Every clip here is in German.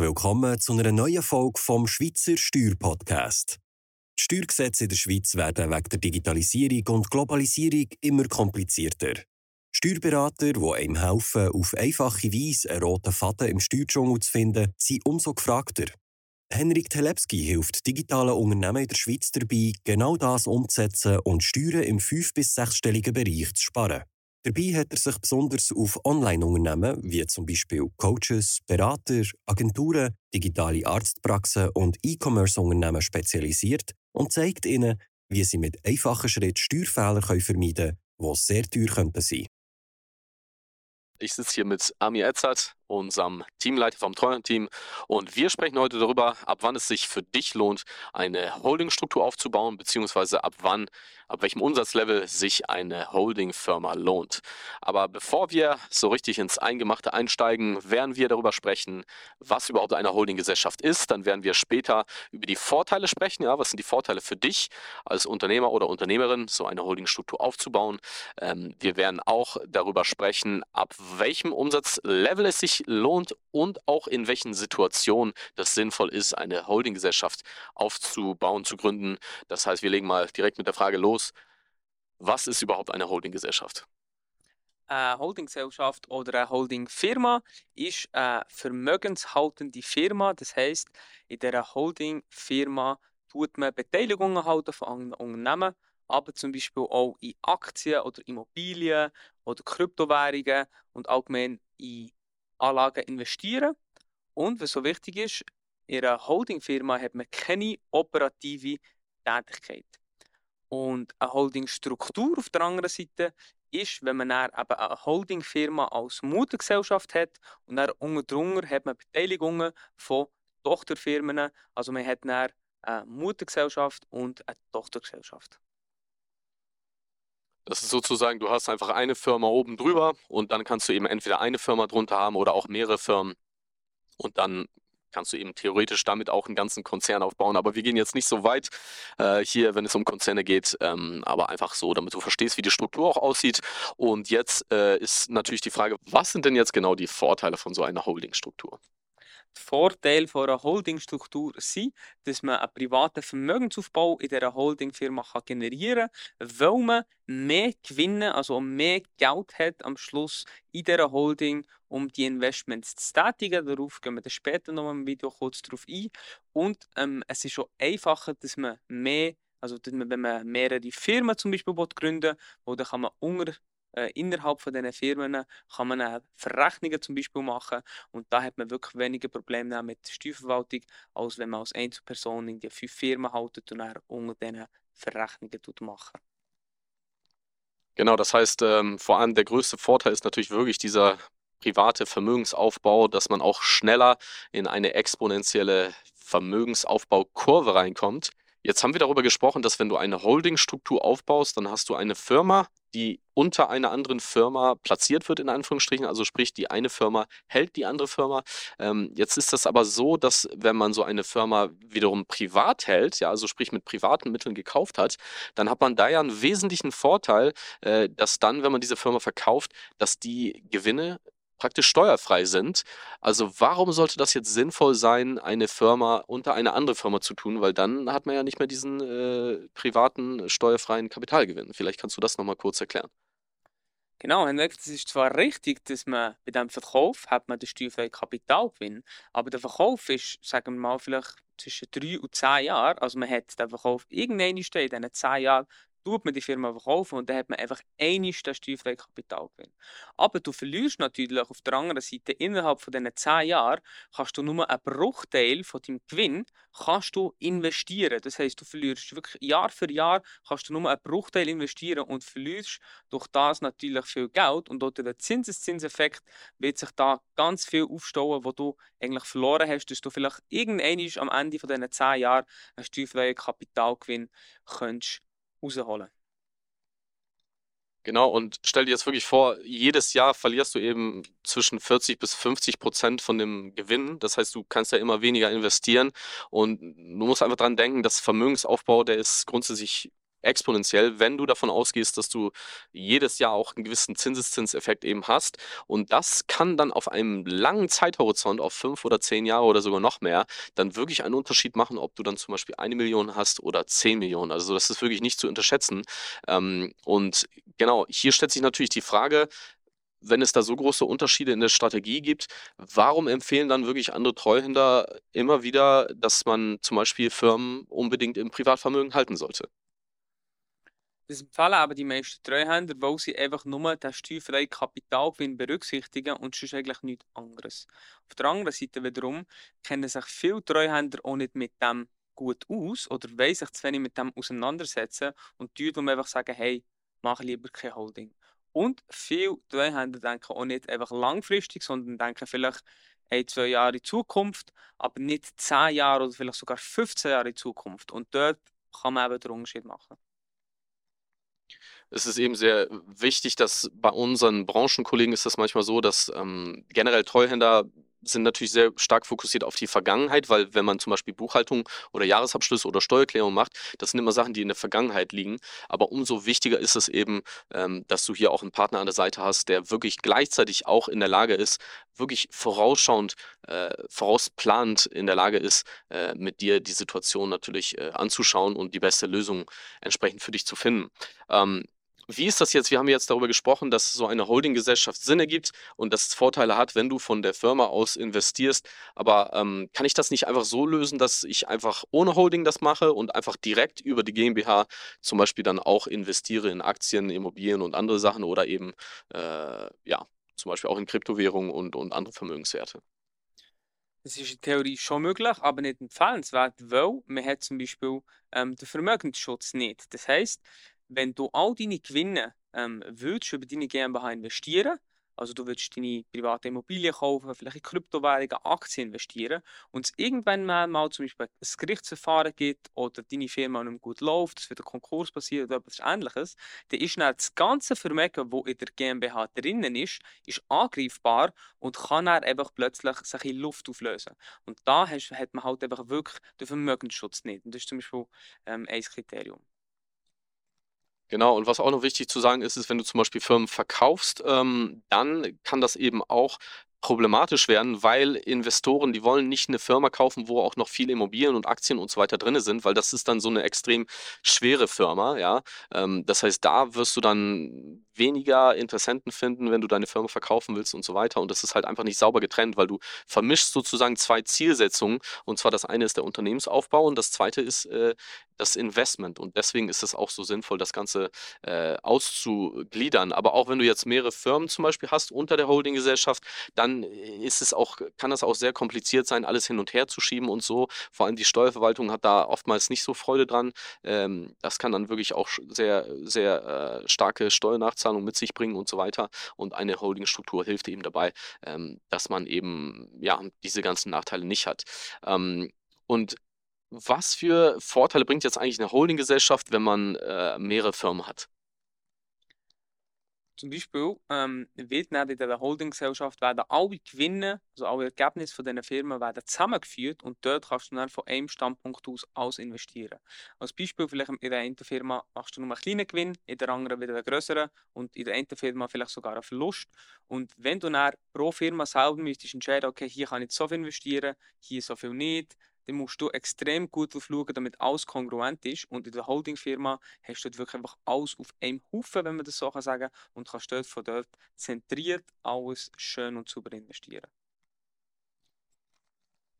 willkommen zu einer neuen Folge vom Schweizer Steuerpodcast. Die Steuergesetze in der Schweiz werden wegen der Digitalisierung und Globalisierung immer komplizierter. Steuerberater, die einem helfen, auf einfache Weise einen roten Faden im Steuerdschungel zu finden, sind umso gefragter. Henrik Telepski hilft digitalen Unternehmen in der Schweiz dabei, genau das umzusetzen und Steuern im fünf- bis sechsstelligen Bereich zu sparen. Dabei hat er sich besonders auf Online-Unternehmen wie zum Beispiel Coaches, Berater, Agenturen, digitale Arztpraxen und E-Commerce-Unternehmen spezialisiert und zeigt ihnen, wie sie mit einfachen Schritten Steuerfehler vermeiden können, die sehr teuer könnten sein. Ich sitze hier mit Amir Edzard, unserem Teamleiter vom Treuhandteam. Und wir sprechen heute darüber, ab wann es sich für dich lohnt, eine Holdingstruktur aufzubauen, beziehungsweise ab wann, ab welchem Umsatzlevel sich eine Holdingfirma lohnt. Aber bevor wir so richtig ins Eingemachte einsteigen, werden wir darüber sprechen, was überhaupt eine Holdinggesellschaft ist. Dann werden wir später über die Vorteile sprechen. Ja, was sind die Vorteile für dich als Unternehmer oder Unternehmerin, so eine Holdingstruktur aufzubauen? Ähm, wir werden auch darüber sprechen, ab welchem Umsatzlevel es sich lohnt und auch in welchen Situationen das sinnvoll ist, eine Holdinggesellschaft aufzubauen, zu gründen. Das heißt, wir legen mal direkt mit der Frage los, was ist überhaupt eine Holdinggesellschaft? Eine Holdinggesellschaft oder eine Holdingfirma ist eine vermögenshaltende Firma. Das heißt, in dieser Holdingfirma tut man Beteiligungen halten von anderen Unternehmen, aber zum Beispiel auch in Aktien oder Immobilien oder Kryptowährungen und allgemein in Anlagen investieren. Und was so wichtig ist, in einer Holdingfirma hat man keine operative Tätigkeit. Und eine Holdingstruktur auf der anderen Seite ist, wenn man dann eben eine Holdingfirma als Muttergesellschaft hat und dann unten hat man Beteiligungen von Tochterfirmen. Also man hat dann eine Muttergesellschaft und eine Tochtergesellschaft. Das ist sozusagen, du hast einfach eine Firma oben drüber und dann kannst du eben entweder eine Firma drunter haben oder auch mehrere Firmen. Und dann kannst du eben theoretisch damit auch einen ganzen Konzern aufbauen. Aber wir gehen jetzt nicht so weit äh, hier, wenn es um Konzerne geht, ähm, aber einfach so, damit du verstehst, wie die Struktur auch aussieht. Und jetzt äh, ist natürlich die Frage, was sind denn jetzt genau die Vorteile von so einer Holdingstruktur? Die Vorteile einer Holdingstruktur sind, dass man einen privaten Vermögensaufbau in dieser Holdingfirma generieren kann, weil man mehr Gewinne, also mehr Geld hat am Schluss in dieser Holding, um die Investments zu tätigen. Darauf gehen wir dann später noch im Video kurz drauf ein. Und ähm, es ist schon einfacher, dass man mehr also wenn man mehrere Firmen zum Beispiel gründen will, dann kann man unter äh, innerhalb von diesen Firmen kann man äh, Verrechnungen zum Beispiel machen und da hat man wirklich weniger Probleme mit der Steuerverwaltung, als wenn man als Einzelperson in die fünf Firmen haltet und dann unter diesen Verrechnungen machen. Genau, das heißt, ähm, vor allem der größte Vorteil ist natürlich wirklich dieser private Vermögensaufbau, dass man auch schneller in eine exponentielle Vermögensaufbaukurve reinkommt. Jetzt haben wir darüber gesprochen, dass wenn du eine Holdingstruktur aufbaust, dann hast du eine Firma, die unter einer anderen Firma platziert wird, in Anführungsstrichen. Also sprich, die eine Firma hält die andere Firma. Ähm, jetzt ist das aber so, dass wenn man so eine Firma wiederum privat hält, ja, also sprich mit privaten Mitteln gekauft hat, dann hat man da ja einen wesentlichen Vorteil, äh, dass dann, wenn man diese Firma verkauft, dass die Gewinne praktisch steuerfrei sind. Also warum sollte das jetzt sinnvoll sein, eine Firma unter eine andere Firma zu tun? Weil dann hat man ja nicht mehr diesen äh, privaten steuerfreien Kapitalgewinn. Vielleicht kannst du das nochmal kurz erklären. Genau, es ist zwar richtig, dass man bei dem Verkauf hat man den steuerfreien Kapitalgewinn, aber der Verkauf ist, sagen wir mal, vielleicht zwischen drei und zehn Jahren. Also man hat den Verkauf irgendwann steht in diesen zehn Jahren tut man die Firma verkaufen und dann hat man einfach einiges den steuerfreien Kapitalgewinn. Aber du verlierst natürlich auf der anderen Seite innerhalb von diesen 10 Jahren kannst du nur einen Bruchteil von deinem Gewinn kannst du investieren. Das heißt, du verlierst wirklich Jahr für Jahr kannst du nur einen Bruchteil investieren und verlierst durch das natürlich viel Geld und durch den Zinseszinseffekt wird sich da ganz viel aufstauen, wo du eigentlich verloren hast, dass du vielleicht irgendwann am Ende von diesen 10 Jahren einen steuerfreien Kapitalgewinn könntest rausholen. Genau, und stell dir jetzt wirklich vor, jedes Jahr verlierst du eben zwischen 40 bis 50 Prozent von dem Gewinn. Das heißt, du kannst ja immer weniger investieren und du musst einfach dran denken, dass Vermögensaufbau, der ist grundsätzlich exponentiell, wenn du davon ausgehst, dass du jedes Jahr auch einen gewissen Zinseszinseffekt eben hast. Und das kann dann auf einem langen Zeithorizont, auf fünf oder zehn Jahre oder sogar noch mehr, dann wirklich einen Unterschied machen, ob du dann zum Beispiel eine Million hast oder zehn Millionen. Also das ist wirklich nicht zu unterschätzen. Ähm, und genau, hier stellt sich natürlich die Frage, wenn es da so große Unterschiede in der Strategie gibt, warum empfehlen dann wirklich andere Treuhänder immer wieder, dass man zum Beispiel Firmen unbedingt im Privatvermögen halten sollte? Das empfehlen aber die meisten Treuhänder, weil sie einfach nur den steuerfreien Kapitalgewinn berücksichtigen und sonst eigentlich nichts anderes. Auf der anderen Seite wiederum kennen sich viele Treuhänder auch nicht mit dem gut aus oder wollen sich zu wenig mit dem auseinandersetzen und die einfach sagen, hey, mach lieber keine Holding. Und viele Treuhänder denken auch nicht einfach langfristig, sondern denken vielleicht ein, zwei Jahre in Zukunft, aber nicht zehn Jahre oder vielleicht sogar 15 Jahre in Zukunft. Und dort kann man eben den Unterschied machen es ist eben sehr wichtig, dass bei unseren Branchenkollegen ist das manchmal so, dass ähm, generell Treuhänder sind natürlich sehr stark fokussiert auf die Vergangenheit, weil wenn man zum Beispiel Buchhaltung oder Jahresabschlüsse oder Steuererklärung macht, das sind immer Sachen, die in der Vergangenheit liegen. Aber umso wichtiger ist es eben, ähm, dass du hier auch einen Partner an der Seite hast, der wirklich gleichzeitig auch in der Lage ist, wirklich vorausschauend, äh, vorausplanend in der Lage ist, äh, mit dir die Situation natürlich äh, anzuschauen und die beste Lösung entsprechend für dich zu finden. Ähm, wie ist das jetzt? Wir haben jetzt darüber gesprochen, dass so eine Holdinggesellschaft Sinn ergibt und dass es Vorteile hat, wenn du von der Firma aus investierst. Aber ähm, kann ich das nicht einfach so lösen, dass ich einfach ohne Holding das mache und einfach direkt über die GmbH zum Beispiel dann auch investiere in Aktien, Immobilien und andere Sachen oder eben äh, ja zum Beispiel auch in Kryptowährungen und, und andere Vermögenswerte? Das ist in Theorie schon möglich, aber nicht empfehlenswert, weil man hat zum Beispiel ähm, den Vermögensschutz nicht. Das heißt, wenn du all deine Gewinne ähm, willst über deine GmbH investieren, also du willst deine private Immobilie kaufen, vielleicht in Kryptowährungen, Aktien investieren und es irgendwann mal, mal zum Beispiel ein Gerichtsverfahren gibt oder deine Firma nicht mehr gut läuft, es wird ein Konkurs passiert oder etwas ähnliches, dann ist dann das ganze Vermögen, das in der GmbH drinnen ist, ist angreifbar und kann dann einfach plötzlich sich in Luft auflösen. Und da hast, hat man halt einfach wirklich den Vermögensschutz nicht. Und das ist zum Beispiel ähm, ein Kriterium. Genau, und was auch noch wichtig zu sagen ist, ist, wenn du zum Beispiel Firmen verkaufst, ähm, dann kann das eben auch problematisch werden, weil Investoren, die wollen nicht eine Firma kaufen, wo auch noch viele Immobilien und Aktien und so weiter drin sind, weil das ist dann so eine extrem schwere Firma, ja. Ähm, das heißt, da wirst du dann weniger Interessenten finden, wenn du deine Firma verkaufen willst und so weiter. Und das ist halt einfach nicht sauber getrennt, weil du vermischst sozusagen zwei Zielsetzungen. Und zwar das eine ist der Unternehmensaufbau und das zweite ist äh, das Investment. Und deswegen ist es auch so sinnvoll, das Ganze äh, auszugliedern. Aber auch wenn du jetzt mehrere Firmen zum Beispiel hast unter der Holdinggesellschaft, dann ist es auch, kann das auch sehr kompliziert sein, alles hin und her zu schieben und so. Vor allem die Steuerverwaltung hat da oftmals nicht so Freude dran. Ähm, das kann dann wirklich auch sehr, sehr äh, starke Steuernachzahlungen mit sich bringen und so weiter. Und eine Holdingstruktur hilft eben dabei, ähm, dass man eben ja diese ganzen Nachteile nicht hat. Ähm, und was für Vorteile bringt jetzt eigentlich eine Holdinggesellschaft, wenn man äh, mehrere Firmen hat? Zum Beispiel ähm, wird in der Holdinggesellschaft werden alle Gewinne, also alle Ergebnisse von diesen Firmen werden zusammengeführt und dort kannst du dann von einem Standpunkt aus, aus investieren. Als Beispiel vielleicht in der einen Firma machst du nur einen kleinen Gewinn, in der anderen wieder einen größeren und in der einen Firma vielleicht sogar einen Verlust. Und wenn du dann pro Firma selber müsstest entscheiden, okay, hier kann ich so viel investieren, hier so viel nicht, dann musst du extrem gut darauf schauen, damit alles kongruent ist. Und in der Holdingfirma hast du dort wirklich einfach alles auf einem Haufen, wenn man das so sagen kann, und kannst dort von dort zentriert alles schön und sauber investieren.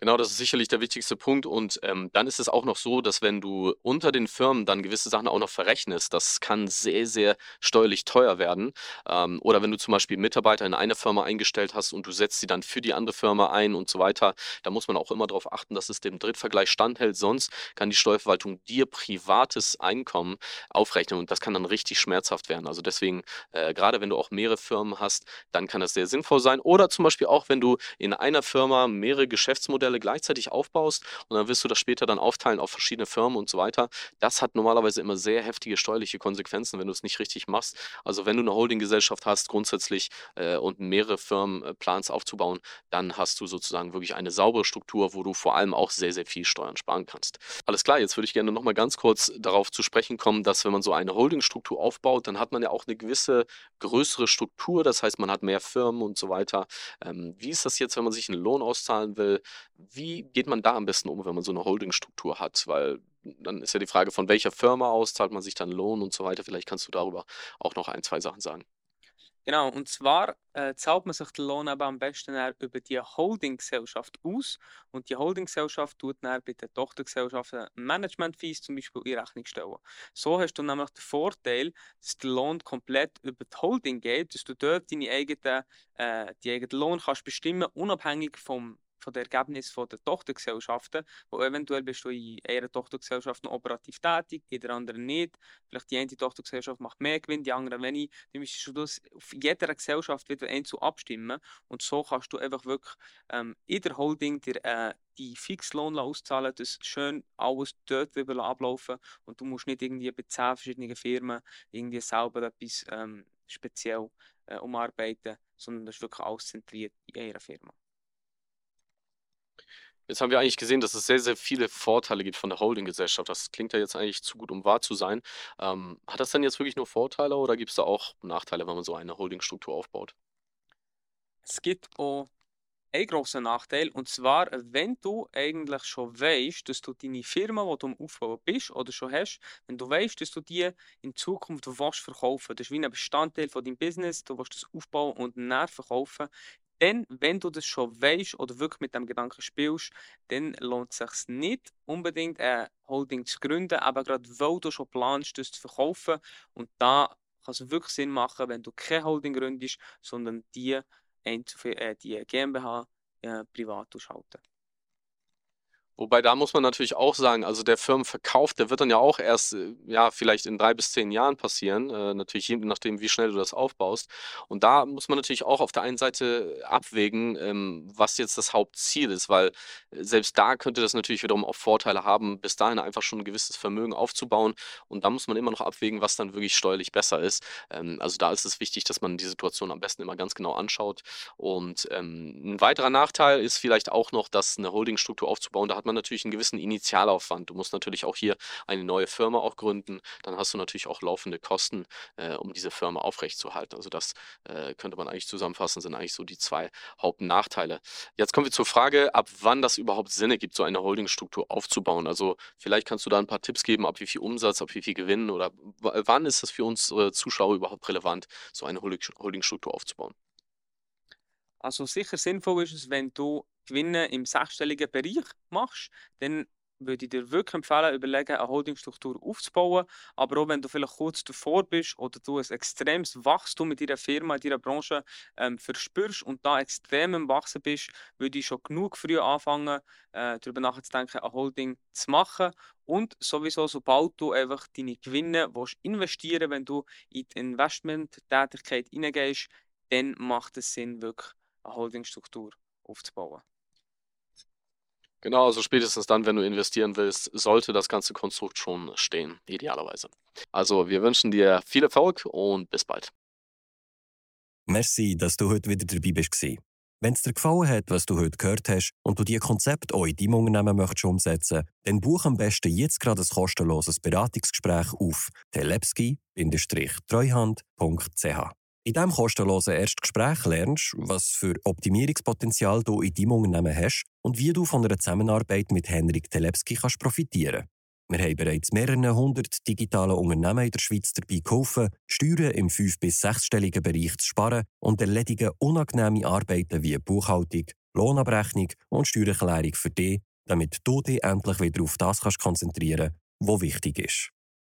Genau, das ist sicherlich der wichtigste Punkt. Und ähm, dann ist es auch noch so, dass wenn du unter den Firmen dann gewisse Sachen auch noch verrechnest, das kann sehr, sehr steuerlich teuer werden. Ähm, oder wenn du zum Beispiel Mitarbeiter in eine Firma eingestellt hast und du setzt sie dann für die andere Firma ein und so weiter, da muss man auch immer darauf achten, dass es dem Drittvergleich standhält. Sonst kann die Steuerverwaltung dir privates Einkommen aufrechnen und das kann dann richtig schmerzhaft werden. Also deswegen, äh, gerade wenn du auch mehrere Firmen hast, dann kann das sehr sinnvoll sein. Oder zum Beispiel auch, wenn du in einer Firma mehrere Geschäftsmodelle Geschäftsmodelle gleichzeitig aufbaust und dann wirst du das später dann aufteilen auf verschiedene Firmen und so weiter. Das hat normalerweise immer sehr heftige steuerliche Konsequenzen, wenn du es nicht richtig machst. Also wenn du eine Holdinggesellschaft hast grundsätzlich äh, und mehrere Firmen äh, planst aufzubauen, dann hast du sozusagen wirklich eine saubere Struktur, wo du vor allem auch sehr, sehr viel Steuern sparen kannst. Alles klar, jetzt würde ich gerne nochmal ganz kurz darauf zu sprechen kommen, dass wenn man so eine Holdingstruktur aufbaut, dann hat man ja auch eine gewisse größere Struktur, das heißt, man hat mehr Firmen und so weiter. Ähm, wie ist das jetzt, wenn man sich einen Lohn auszahlen will? Wie geht man da am besten um, wenn man so eine Holdingstruktur hat? Weil dann ist ja die Frage, von welcher Firma aus zahlt man sich dann Lohn und so weiter. Vielleicht kannst du darüber auch noch ein, zwei Sachen sagen. Genau, und zwar äh, zahlt man sich den Lohn aber am besten über die Holdinggesellschaft aus und die Holdinggesellschaft tut dann bei den Tochtergesellschaften Management-Fees zum Beispiel in Rechnung stellen. So hast du nämlich den Vorteil, dass der Lohn komplett über die Holding geht, dass du dort deine eigenen, äh, die eigenen Lohn kannst bestimmen, unabhängig vom von den Ergebnissen der Tochtergesellschaften, wo eventuell bist du in einer Tochtergesellschaft noch operativ tätig, in der anderen nicht. Vielleicht die eine Tochtergesellschaft macht mehr Gewinn, die andere weniger. Dann müsstest du das auf jeder Gesellschaft wieder einzeln abstimmen und so kannst du einfach wirklich ähm, in der Holding dir äh, die Fixlohn auszahlen, dass schön alles dort wieder ablaufen und du musst nicht irgendwie bei zehn verschiedenen Firmen irgendwie selber etwas ähm, speziell äh, umarbeiten, sondern das ist wirklich alles zentriert in einer Firma. Jetzt haben wir eigentlich gesehen, dass es sehr, sehr viele Vorteile gibt von der Holdinggesellschaft. Das klingt ja jetzt eigentlich zu gut, um wahr zu sein. Ähm, hat das denn jetzt wirklich nur Vorteile oder gibt es da auch Nachteile, wenn man so eine Holdingstruktur aufbaut? Es gibt auch einen grossen Nachteil, und zwar, wenn du eigentlich schon weißt, dass du deine Firma, die du am Aufbauen bist oder schon hast, wenn du weißt, dass du die in Zukunft willst verkaufen das ist wie ein Bestandteil von deinem Business, du willst das aufbauen und dann verkaufen, dann, wenn du das schon weißt oder wirklich mit dem Gedanken spielst, dann lohnt es sich nicht unbedingt eine Holding zu gründen, aber gerade weil du schon planst, das zu verkaufen. Und da kann es wirklich Sinn machen, wenn du keine Holding gründest, sondern die, äh, die GmbH äh, privat halten. Wobei da muss man natürlich auch sagen, also der Firmenverkauf, der wird dann ja auch erst, äh, ja, vielleicht in drei bis zehn Jahren passieren, äh, natürlich je nachdem, wie schnell du das aufbaust. Und da muss man natürlich auch auf der einen Seite abwägen, ähm, was jetzt das Hauptziel ist, weil äh, selbst da könnte das natürlich wiederum auch Vorteile haben, bis dahin einfach schon ein gewisses Vermögen aufzubauen. Und da muss man immer noch abwägen, was dann wirklich steuerlich besser ist. Ähm, also da ist es wichtig, dass man die Situation am besten immer ganz genau anschaut. Und ähm, ein weiterer Nachteil ist vielleicht auch noch, dass eine Holdingstruktur aufzubauen, da hat man man natürlich einen gewissen Initialaufwand. Du musst natürlich auch hier eine neue Firma auch gründen. Dann hast du natürlich auch laufende Kosten, äh, um diese Firma aufrechtzuerhalten. Also das äh, könnte man eigentlich zusammenfassen, sind eigentlich so die zwei Hauptnachteile. Jetzt kommen wir zur Frage, ab wann das überhaupt Sinn ergibt, so eine Holdingstruktur aufzubauen. Also vielleicht kannst du da ein paar Tipps geben, ab wie viel Umsatz, ab wie viel Gewinn oder wann ist das für unsere Zuschauer überhaupt relevant, so eine Holdingstruktur aufzubauen? Also sicher sinnvoll ist es, wenn du Gewinne im sechsstelligen Bereich machst, dann würde ich dir wirklich empfehlen, überlegen, eine Holdingstruktur aufzubauen. Aber auch wenn du vielleicht kurz davor bist oder du ein extremes Wachstum mit deiner Firma, in deiner Branche ähm, verspürst und da extrem im Wachsen bist, würde ich schon genug früh anfangen, äh, darüber nachzudenken, eine Holding zu machen. Und sowieso, sobald du einfach deine Gewinne willst investieren wenn du in die Investmenttätigkeit hineingehst, dann macht es Sinn, wirklich eine Holdingstruktur aufzubauen. Genau, also spätestens dann, wenn du investieren willst, sollte das ganze Konstrukt schon stehen, idealerweise. Also wir wünschen dir viel Erfolg und bis bald. Merci, dass du heute wieder dabei bist. Wenn es dir gefallen hat, was du heute gehört hast und du dieses Konzept auch in deinem Unternehmen möchtest umsetzen dann buch am besten jetzt gerade ein kostenloses Beratungsgespräch auf telepski-treuhand.ch. In diesem kostenlosen Erstgespräch lernst du, was für Optimierungspotenzial du in deinem Unternehmen hast und wie du von einer Zusammenarbeit mit Henrik Telepski kannst profitieren Wir haben bereits mehrere hundert digitale Unternehmen in der Schweiz dabei geholfen, Steuern im fünf- bis sechsstelligen Bereich zu sparen und erledigen unangenehme Arbeiten wie Buchhaltung, Lohnabrechnung und Steuererklärung für dich, damit du dich endlich wieder auf das kannst konzentrieren kannst, was wichtig ist.